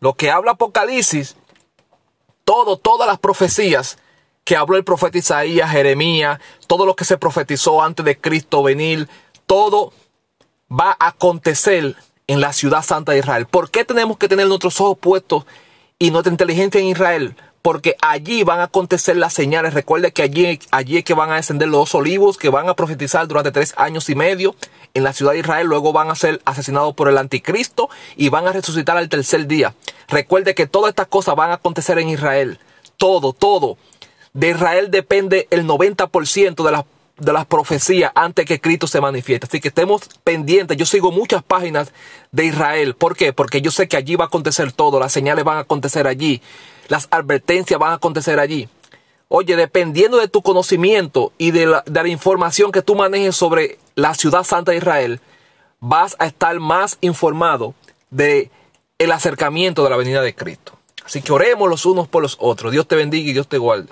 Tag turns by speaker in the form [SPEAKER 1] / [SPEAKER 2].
[SPEAKER 1] Lo que habla Apocalipsis, todo, todas las profecías que habló el profeta Isaías, Jeremías, todo lo que se profetizó antes de Cristo venir, todo va a acontecer en la ciudad santa de Israel. ¿Por qué tenemos que tener nuestros ojos puestos y nuestra inteligencia en Israel? Porque allí van a acontecer las señales. Recuerde que allí, allí es que van a descender los dos olivos, que van a profetizar durante tres años y medio en la ciudad de Israel. Luego van a ser asesinados por el anticristo y van a resucitar al tercer día. Recuerde que todas estas cosas van a acontecer en Israel. Todo, todo. De Israel depende el 90% de las de las profecías antes que Cristo se manifieste. Así que estemos pendientes. Yo sigo muchas páginas de Israel. ¿Por qué? Porque yo sé que allí va a acontecer todo. Las señales van a acontecer allí. Las advertencias van a acontecer allí. Oye, dependiendo de tu conocimiento y de la, información que tú manejes sobre la ciudad santa de Israel, vas a estar más informado de el acercamiento de la venida de Cristo. Así que oremos los unos por los otros. Dios te bendiga y Dios te guarde.